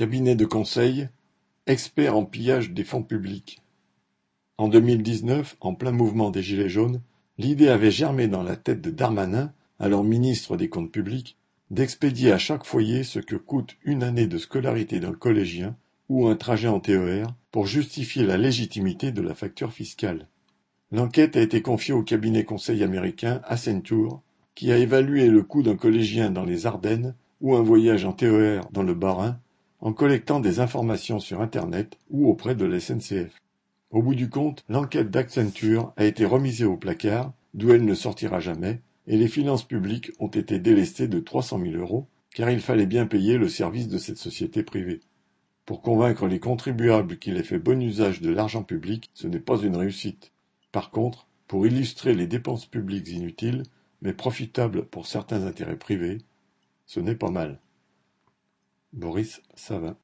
Cabinet de conseil, expert en pillage des fonds publics. En 2019, en plein mouvement des Gilets jaunes, l'idée avait germé dans la tête de Darmanin, alors ministre des Comptes publics, d'expédier à chaque foyer ce que coûte une année de scolarité d'un collégien ou un trajet en TER pour justifier la légitimité de la facture fiscale. L'enquête a été confiée au cabinet conseil américain Accenture, qui a évalué le coût d'un collégien dans les Ardennes ou un voyage en TER dans le Bas-Rhin en collectant des informations sur Internet ou auprès de la SNCF. Au bout du compte, l'enquête d'Accenture a été remisée au placard, d'où elle ne sortira jamais, et les finances publiques ont été délestées de 300 000 euros, car il fallait bien payer le service de cette société privée. Pour convaincre les contribuables qu'il ait fait bon usage de l'argent public, ce n'est pas une réussite. Par contre, pour illustrer les dépenses publiques inutiles, mais profitables pour certains intérêts privés, ce n'est pas mal. Boris Savin